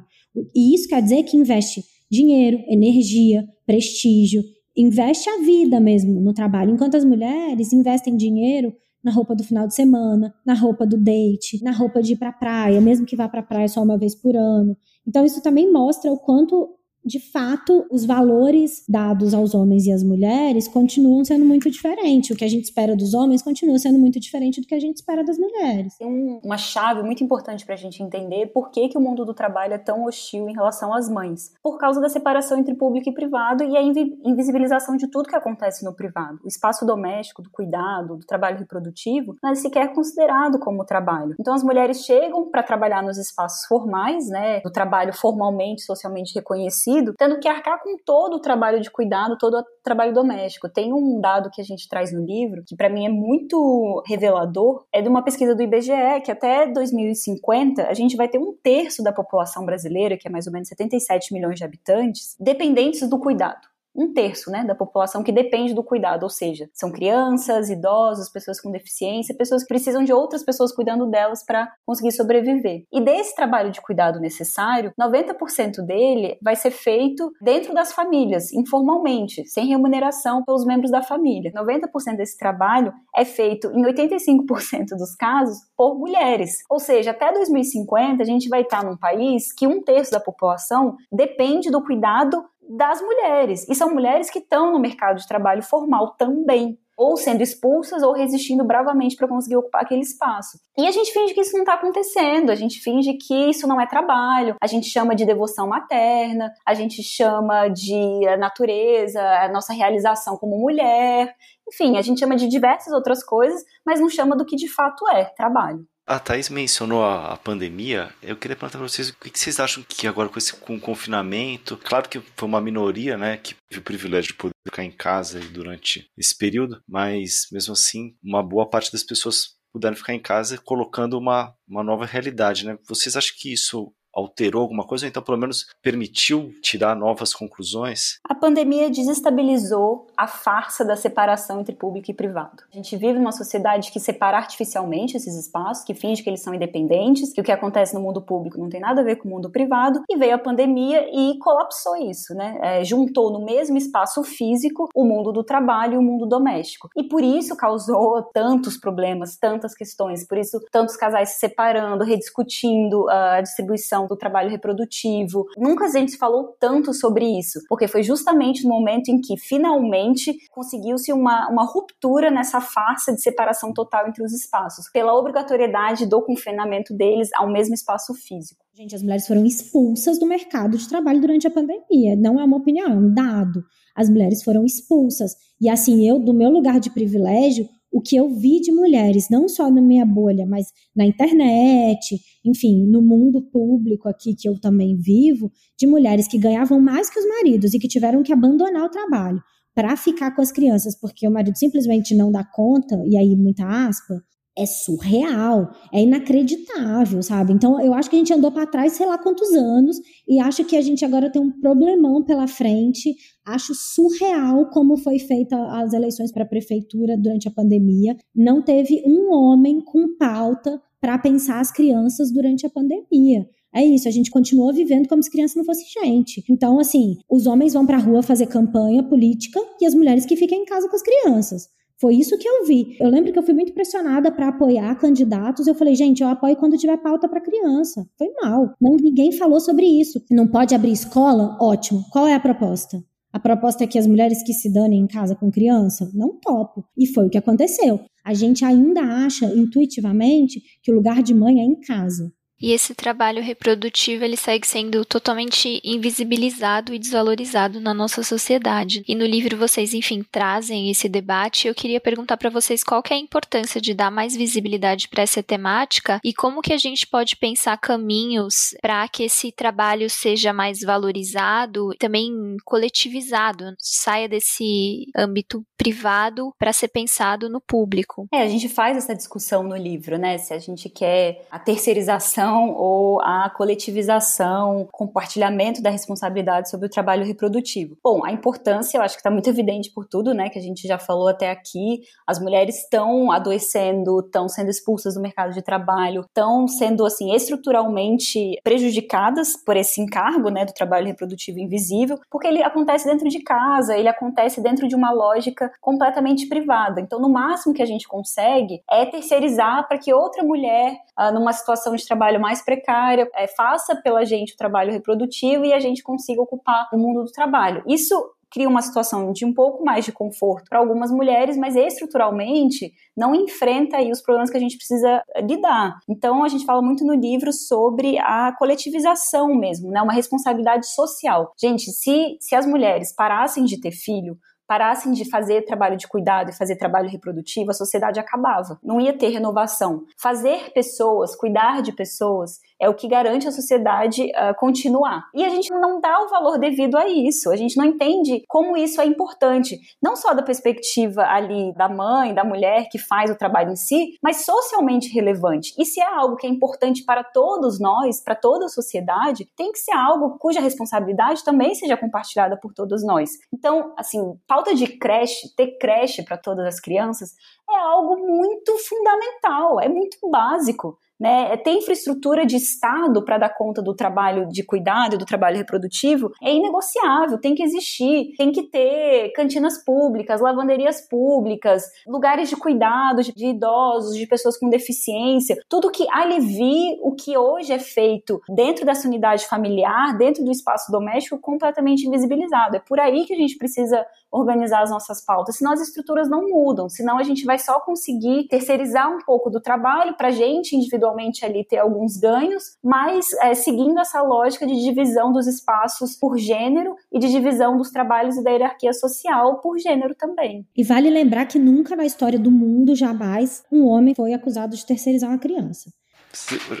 Speaker 4: E isso quer dizer que investe dinheiro, energia, prestígio, investe a vida mesmo no trabalho, enquanto as mulheres investem dinheiro na roupa do final de semana, na roupa do date, na roupa de ir para praia, mesmo que vá para praia só uma vez por ano. Então isso também mostra o quanto de fato, os valores dados aos homens e às mulheres continuam sendo muito diferentes. O que a gente espera dos homens continua sendo muito diferente do que a gente espera das mulheres.
Speaker 3: Tem uma chave muito importante para a gente entender por que, que o mundo do trabalho é tão hostil em relação às mães. Por causa da separação entre público e privado e a invisibilização de tudo que acontece no privado. O espaço doméstico, do cuidado, do trabalho reprodutivo, não é sequer considerado como trabalho. Então, as mulheres chegam para trabalhar nos espaços formais, né, do trabalho formalmente, socialmente reconhecido tendo que arcar com todo o trabalho de cuidado, todo o trabalho doméstico. Tem um dado que a gente traz no livro, que para mim é muito revelador, é de uma pesquisa do IBGE, que até 2050 a gente vai ter um terço da população brasileira, que é mais ou menos 77 milhões de habitantes, dependentes do cuidado um terço né, da população que depende do cuidado, ou seja, são crianças, idosos, pessoas com deficiência, pessoas que precisam de outras pessoas cuidando delas para conseguir sobreviver. E desse trabalho de cuidado necessário, 90% dele vai ser feito dentro das famílias, informalmente, sem remuneração pelos membros da família. 90% desse trabalho é feito, em 85% dos casos, por mulheres. Ou seja, até 2050 a gente vai estar num país que um terço da população depende do cuidado das mulheres. E são mulheres que estão no mercado de trabalho formal também. Ou sendo expulsas ou resistindo bravamente para conseguir ocupar aquele espaço. E a gente finge que isso não está acontecendo, a gente finge que isso não é trabalho, a gente chama de devoção materna, a gente chama de natureza, a nossa realização como mulher, enfim, a gente chama de diversas outras coisas, mas não chama do que de fato é trabalho.
Speaker 1: A Thaís mencionou a, a, pandemia. Eu queria perguntar para vocês o que, que, vocês acham que agora com esse com o confinamento, claro que foi uma minoria, né, que teve o privilégio de poder ficar em casa durante esse período, mas mesmo assim, uma boa parte das pessoas puderam ficar em casa colocando uma, uma nova realidade, né? Vocês acham que isso alterou alguma coisa, ou então pelo menos permitiu tirar novas conclusões?
Speaker 3: A pandemia desestabilizou a farsa da separação entre público e privado. A gente vive numa sociedade que separa artificialmente esses espaços, que finge que eles são independentes, que o que acontece no mundo público não tem nada a ver com o mundo privado, e veio a pandemia e colapsou isso, né? É, juntou no mesmo espaço físico o mundo do trabalho e o mundo doméstico. E por isso causou tantos problemas, tantas questões, por isso tantos casais se separando, rediscutindo a distribuição do trabalho reprodutivo. Nunca a gente falou tanto sobre isso, porque foi justamente no momento em que finalmente conseguiu-se uma, uma ruptura nessa farsa de separação total entre os espaços, pela obrigatoriedade do confinamento deles ao mesmo espaço físico.
Speaker 4: Gente, as mulheres foram expulsas do mercado de trabalho durante a pandemia. Não é uma opinião, é um dado. As mulheres foram expulsas. E assim, eu, do meu lugar de privilégio, o que eu vi de mulheres, não só na minha bolha, mas na internet, enfim, no mundo público aqui que eu também vivo, de mulheres que ganhavam mais que os maridos e que tiveram que abandonar o trabalho para ficar com as crianças, porque o marido simplesmente não dá conta, e aí muita aspa, é surreal, é inacreditável, sabe? Então eu acho que a gente andou para trás sei lá quantos anos e acho que a gente agora tem um problemão pela frente. Acho surreal como foi feita as eleições para a prefeitura durante a pandemia. Não teve um homem com pauta para pensar as crianças durante a pandemia. É isso, a gente continuou vivendo como se criança não fosse gente. Então, assim, os homens vão para a rua fazer campanha política e as mulheres que ficam em casa com as crianças. Foi isso que eu vi. Eu lembro que eu fui muito pressionada para apoiar candidatos. Eu falei, gente, eu apoio quando tiver pauta para criança. Foi mal. Não, ninguém falou sobre isso. Não pode abrir escola? Ótimo. Qual é a proposta? A proposta é que as mulheres que se danem em casa com criança? Não topo. E foi o que aconteceu. A gente ainda acha intuitivamente que o lugar de mãe é em casa.
Speaker 2: E esse trabalho reprodutivo ele segue sendo totalmente invisibilizado e desvalorizado na nossa sociedade. E no livro vocês, enfim, trazem esse debate. Eu queria perguntar para vocês qual é a importância de dar mais visibilidade para essa temática e como que a gente pode pensar caminhos para que esse trabalho seja mais valorizado, também coletivizado, saia desse âmbito privado para ser pensado no público.
Speaker 3: É, a gente faz essa discussão no livro, né? Se a gente quer a terceirização ou a coletivização, compartilhamento da responsabilidade sobre o trabalho reprodutivo. Bom, a importância eu acho que está muito evidente por tudo, né, que a gente já falou até aqui. As mulheres estão adoecendo, estão sendo expulsas do mercado de trabalho, estão sendo assim estruturalmente prejudicadas por esse encargo, né, do trabalho reprodutivo invisível, porque ele acontece dentro de casa, ele acontece dentro de uma lógica completamente privada. Então, no máximo que a gente consegue é terceirizar para que outra mulher, ah, numa situação de trabalho trabalho mais precária, é, faça pela gente o trabalho reprodutivo e a gente consiga ocupar o mundo do trabalho. Isso cria uma situação de um pouco mais de conforto para algumas mulheres, mas estruturalmente não enfrenta aí os problemas que a gente precisa lidar. Então a gente fala muito no livro sobre a coletivização mesmo, né? Uma responsabilidade social. Gente, se, se as mulheres parassem de ter filho, parassem de fazer trabalho de cuidado e fazer trabalho reprodutivo, a sociedade acabava. Não ia ter renovação. Fazer pessoas, cuidar de pessoas, é o que garante a sociedade uh, continuar. E a gente não dá o valor devido a isso. A gente não entende como isso é importante, não só da perspectiva ali da mãe, da mulher que faz o trabalho em si, mas socialmente relevante. E se é algo que é importante para todos nós, para toda a sociedade, tem que ser algo cuja responsabilidade também seja compartilhada por todos nós. Então, assim, falta de creche, ter creche para todas as crianças é algo muito fundamental, é muito básico né, é ter infraestrutura de Estado para dar conta do trabalho de cuidado, do trabalho reprodutivo, é inegociável, tem que existir, tem que ter cantinas públicas, lavanderias públicas, lugares de cuidado de idosos, de pessoas com deficiência, tudo que alivie o que hoje é feito dentro dessa unidade familiar, dentro do espaço doméstico, completamente invisibilizado. É por aí que a gente precisa organizar as nossas pautas, senão as estruturas não mudam, senão a gente vai só conseguir terceirizar um pouco do trabalho para a gente individualmente ali ter alguns ganhos, mas é, seguindo essa lógica de divisão dos espaços por gênero e de divisão dos trabalhos e da hierarquia social por gênero também.
Speaker 4: E vale lembrar que nunca na história do mundo, jamais, um homem foi acusado de terceirizar uma criança.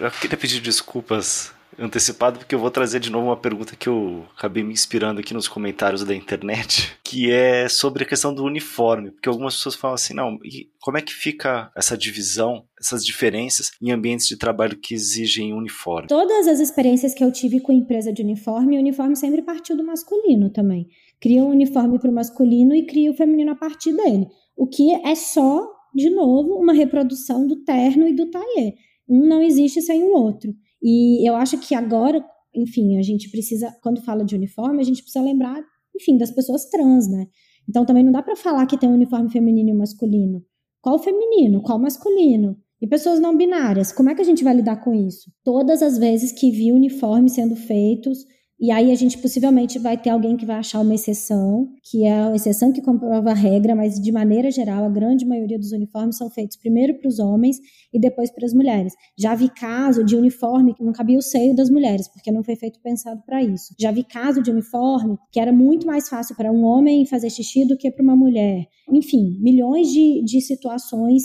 Speaker 1: Eu queria pedir desculpas antecipado, porque eu vou trazer de novo uma pergunta que eu acabei me inspirando aqui nos comentários da internet, que é sobre a questão do uniforme. Porque algumas pessoas falam assim, não, e como é que fica essa divisão, essas diferenças em ambientes de trabalho que exigem uniforme?
Speaker 4: Todas as experiências que eu tive com empresa de uniforme, o uniforme sempre partiu do masculino também. cria um uniforme para o masculino e cria o feminino a partir dele. O que é só, de novo, uma reprodução do terno e do tailleur. Um não existe sem o outro. E eu acho que agora, enfim, a gente precisa, quando fala de uniforme, a gente precisa lembrar, enfim, das pessoas trans, né? Então também não dá para falar que tem um uniforme feminino e um masculino. Qual feminino? Qual masculino? E pessoas não binárias, como é que a gente vai lidar com isso? Todas as vezes que vi uniformes sendo feitos, e aí a gente possivelmente vai ter alguém que vai achar uma exceção, que é a exceção que comprova a regra, mas de maneira geral, a grande maioria dos uniformes são feitos primeiro para os homens e depois para as mulheres. Já vi caso de uniforme que não cabia o seio das mulheres, porque não foi feito pensado para isso. Já vi caso de uniforme que era muito mais fácil para um homem fazer xixi do que para uma mulher. Enfim, milhões de, de situações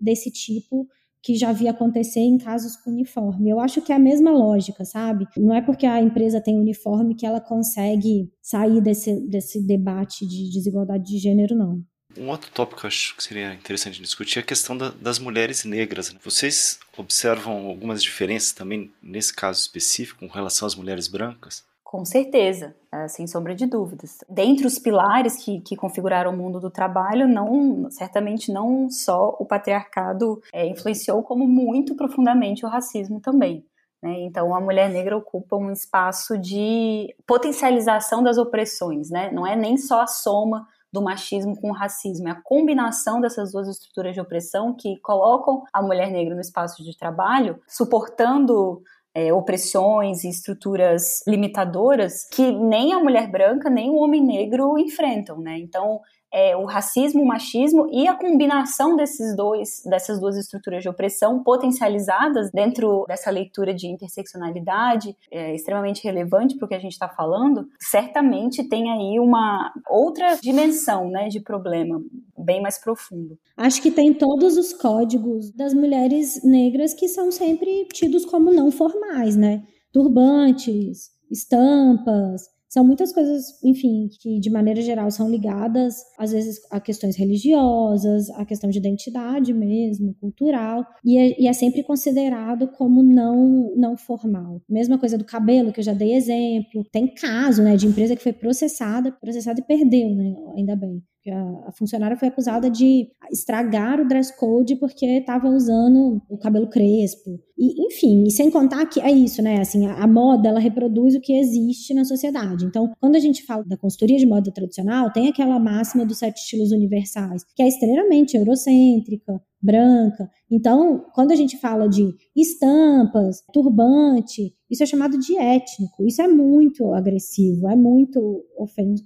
Speaker 4: desse tipo que já vi acontecer em casos com uniforme. Eu acho que é a mesma lógica, sabe? Não é porque a empresa tem uniforme que ela consegue sair desse, desse debate de desigualdade de gênero, não.
Speaker 1: Um outro tópico que eu acho que seria interessante discutir é a questão da, das mulheres negras. Né? Vocês observam algumas diferenças também nesse caso específico com relação às mulheres brancas?
Speaker 3: Com certeza, é, sem sombra de dúvidas. Dentre os pilares que, que configuraram o mundo do trabalho, não, certamente não só o patriarcado é, influenciou, como muito profundamente o racismo também. Né? Então, a mulher negra ocupa um espaço de potencialização das opressões, né? não é nem só a soma do machismo com o racismo, é a combinação dessas duas estruturas de opressão que colocam a mulher negra no espaço de trabalho, suportando é, opressões e estruturas limitadoras que nem a mulher branca nem o homem negro enfrentam, né? Então, é, o racismo, o machismo e a combinação desses dois, dessas duas estruturas de opressão potencializadas dentro dessa leitura de interseccionalidade é, extremamente relevante para o que a gente está falando, certamente tem aí uma outra dimensão né, de problema bem mais profundo.
Speaker 4: Acho que tem todos os códigos das mulheres negras que são sempre tidos como não formais, né? Turbantes, estampas, são muitas coisas, enfim, que de maneira geral são ligadas, às vezes, a questões religiosas, a questão de identidade mesmo, cultural, e é, e é sempre considerado como não, não formal. Mesma coisa do cabelo, que eu já dei exemplo. Tem caso, né, de empresa que foi processada, processada e perdeu, né, ainda bem. A, funcionária foi acusada de estragar o dress code porque estava usando o cabelo crespo. E, enfim, e sem contar que é isso, né? Assim, a, a, moda, ela reproduz o que existe na sociedade. Então, quando a gente fala da consultoria de moda tradicional, tem aquela máxima dos sete estilos universais, que é extremamente eurocêntrica, branca. Então, quando a gente fala de estampas, turbante, isso é chamado de étnico. Isso é muito agressivo, é muito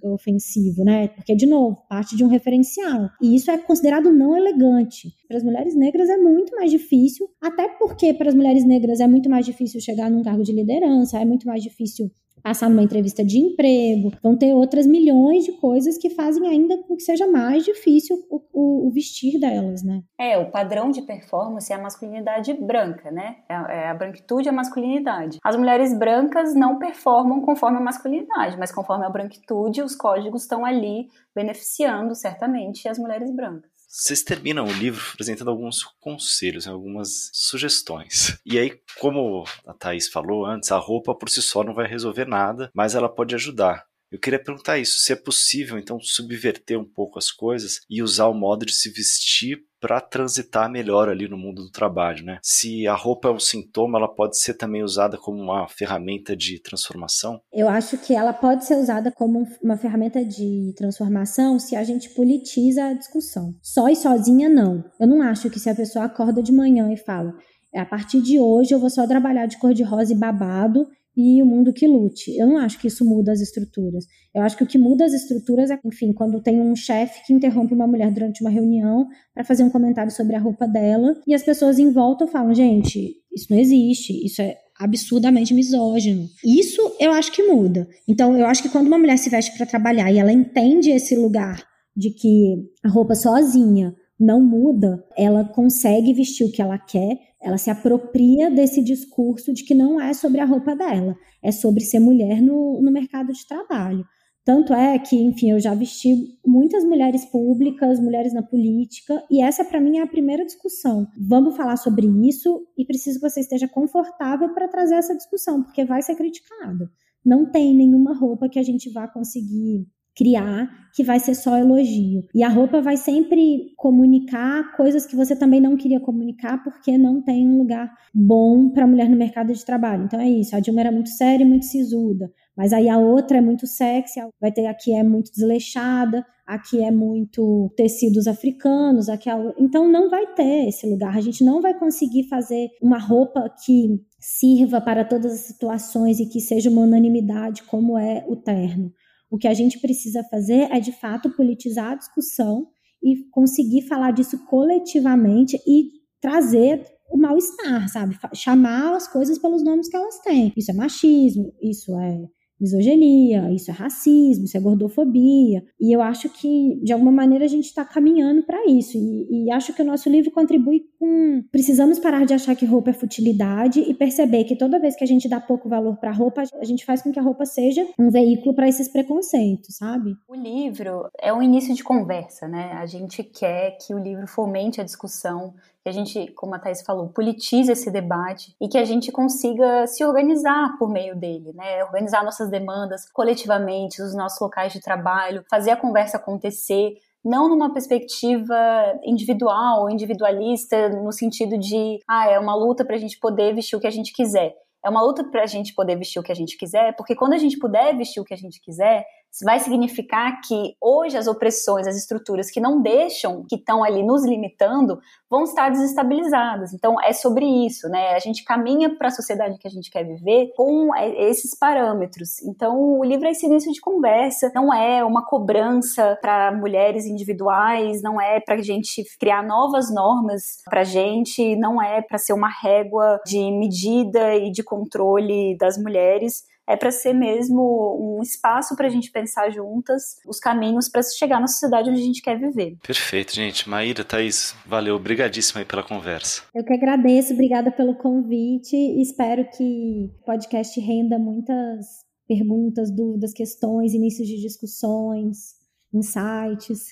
Speaker 4: ofensivo, né? Porque, de novo, parte de um referencial. E isso é considerado não elegante. Para as mulheres negras é muito mais difícil, até porque para as mulheres negras é muito mais difícil chegar num cargo de liderança, é muito mais difícil passar numa entrevista de emprego, vão ter outras milhões de coisas que fazem ainda com que seja mais difícil o, o, o, vestir delas, né?
Speaker 3: É, o padrão de performance é a masculinidade branca, né? É, é a branquitude e a masculinidade. As mulheres brancas não performam conforme a masculinidade, mas conforme a branquitude, os códigos estão ali beneficiando certamente as mulheres brancas.
Speaker 1: Vocês terminam o livro apresentando alguns conselhos, algumas sugestões. E aí, como a Thaís falou antes, a roupa por si só não vai resolver nada, mas ela pode ajudar. Eu queria perguntar isso, se é possível então subverter um pouco as coisas e usar o modo de se vestir para transitar melhor ali no mundo do trabalho, né? Se a roupa é um sintoma, ela pode ser também usada como uma ferramenta de transformação?
Speaker 4: Eu acho que ela pode ser usada como uma ferramenta de transformação se a gente politiza a discussão. Só e sozinha não. Eu não acho que se a pessoa acorda de manhã e fala a partir de hoje eu vou só trabalhar de cor de rosa e babado e o mundo que lute. Eu não acho que isso muda as estruturas. Eu acho que o que muda as estruturas é, enfim, quando tem um chefe que interrompe uma mulher durante uma reunião para fazer um comentário sobre a roupa dela e as pessoas em volta falam: gente, isso não existe, isso é absurdamente misógino. Isso eu acho que muda. Então, eu acho que quando uma mulher se veste para trabalhar e ela entende esse lugar de que a roupa sozinha não muda, ela consegue vestir o que ela quer, ela se apropria desse discurso de que não é sobre a roupa dela, é sobre ser mulher no, no mercado de trabalho. Tanto é que, enfim, eu já vesti muitas mulheres públicas, mulheres na política, e essa para mim é a primeira discussão. Vamos falar sobre isso e preciso que você esteja confortável para trazer essa discussão, porque vai ser criticada. Não tem nenhuma roupa que a gente vá conseguir criar que vai ser só elogio. E a roupa vai sempre comunicar coisas que você também não queria comunicar porque não tem um lugar bom para mulher no mercado de trabalho. Então é isso, a Dilma era muito séria e muito sisuda, mas aí a outra é muito sexy, vai ter aqui é muito desleixada, aqui é muito tecidos africanos, aqui é... então não vai ter esse lugar. A gente não vai conseguir fazer uma roupa que sirva para todas as situações e que seja uma unanimidade como é o terno. O que a gente precisa fazer é, de fato, politizar a discussão e conseguir falar disso coletivamente e trazer o mal-estar, sabe? Chamar as coisas pelos nomes que elas têm. Isso é machismo, isso é misoginia, isso é racismo, isso é gordofobia. E eu acho que, de alguma maneira, a gente está caminhando para isso. E, e, acho que o nosso livro contribui com. Precisamos parar de achar que roupa é futilidade e perceber que toda vez que a gente dá pouco valor para a roupa, a gente faz com que a roupa seja um veículo para esses preconceitos, sabe?
Speaker 3: O livro é um início de conversa, né? A gente quer que o livro fomente a discussão que a gente, como a Thais falou, politize esse debate e que a gente consiga se organizar por meio dele, né? Organizar nossas demandas coletivamente, os nossos locais de trabalho, fazer a conversa acontecer, não numa perspectiva individual ou individualista, no sentido de, ah, é uma luta para a gente poder vestir o que a gente quiser. É uma luta para a gente poder vestir o que a gente quiser, porque quando a gente puder vestir o que a gente quiser, vai significar que hoje as opressões, as estruturas que não deixam, que estão ali nos limitando, vão estar desestabilizadas. Então é sobre isso, né? A gente caminha para a sociedade que a gente quer viver com é, esses parâmetros. Então o livro é esse início de conversa, não é uma cobrança para mulheres individuais, não é para a gente criar novas normas para gente, não é para ser uma régua de medida e de controle das mulheres é para ser mesmo um espaço para a gente pensar juntas os caminhos para chegar na sociedade onde a gente quer viver.
Speaker 1: Perfeito, gente. Maíra, Thaís, valeu. Obrigadíssima aí pela conversa.
Speaker 4: Eu que agradeço, obrigada pelo convite. Espero que o podcast renda muitas perguntas, dúvidas, questões, inícios de discussões, insights.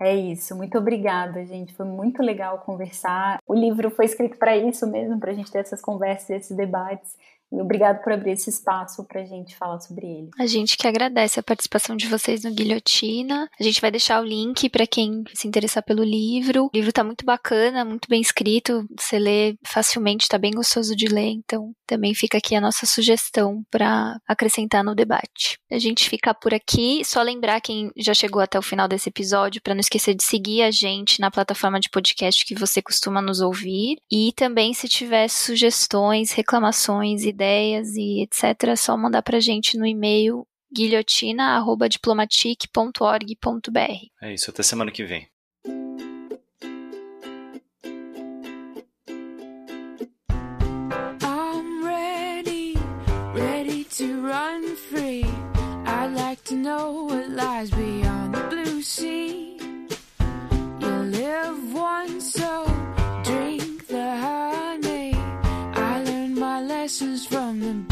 Speaker 3: É isso, muito obrigada, gente. Foi muito legal conversar. O livro foi escrito para isso mesmo, para a gente ter essas conversas, esses debates. Obrigado por abrir esse espaço para a gente falar sobre ele.
Speaker 2: A gente que agradece a participação de vocês no Guilhotina. A gente vai deixar o link para quem se interessar pelo livro. O livro está muito bacana, muito bem escrito. Você lê facilmente, está bem gostoso de ler. Então, também fica aqui a nossa sugestão para acrescentar no debate. A gente fica por aqui. Só lembrar quem já chegou até o final desse episódio para não esquecer de seguir a gente na plataforma de podcast que você costuma nos ouvir. E também, se tiver sugestões, reclamações, ideias, ideias e etc., é só mandar pra gente no e-mail guilhotina.diplomatic.org.br.
Speaker 1: É isso, até semana que vem. I'm ready, ready to run free. I'd like to know what lies beyond the blue sea. From the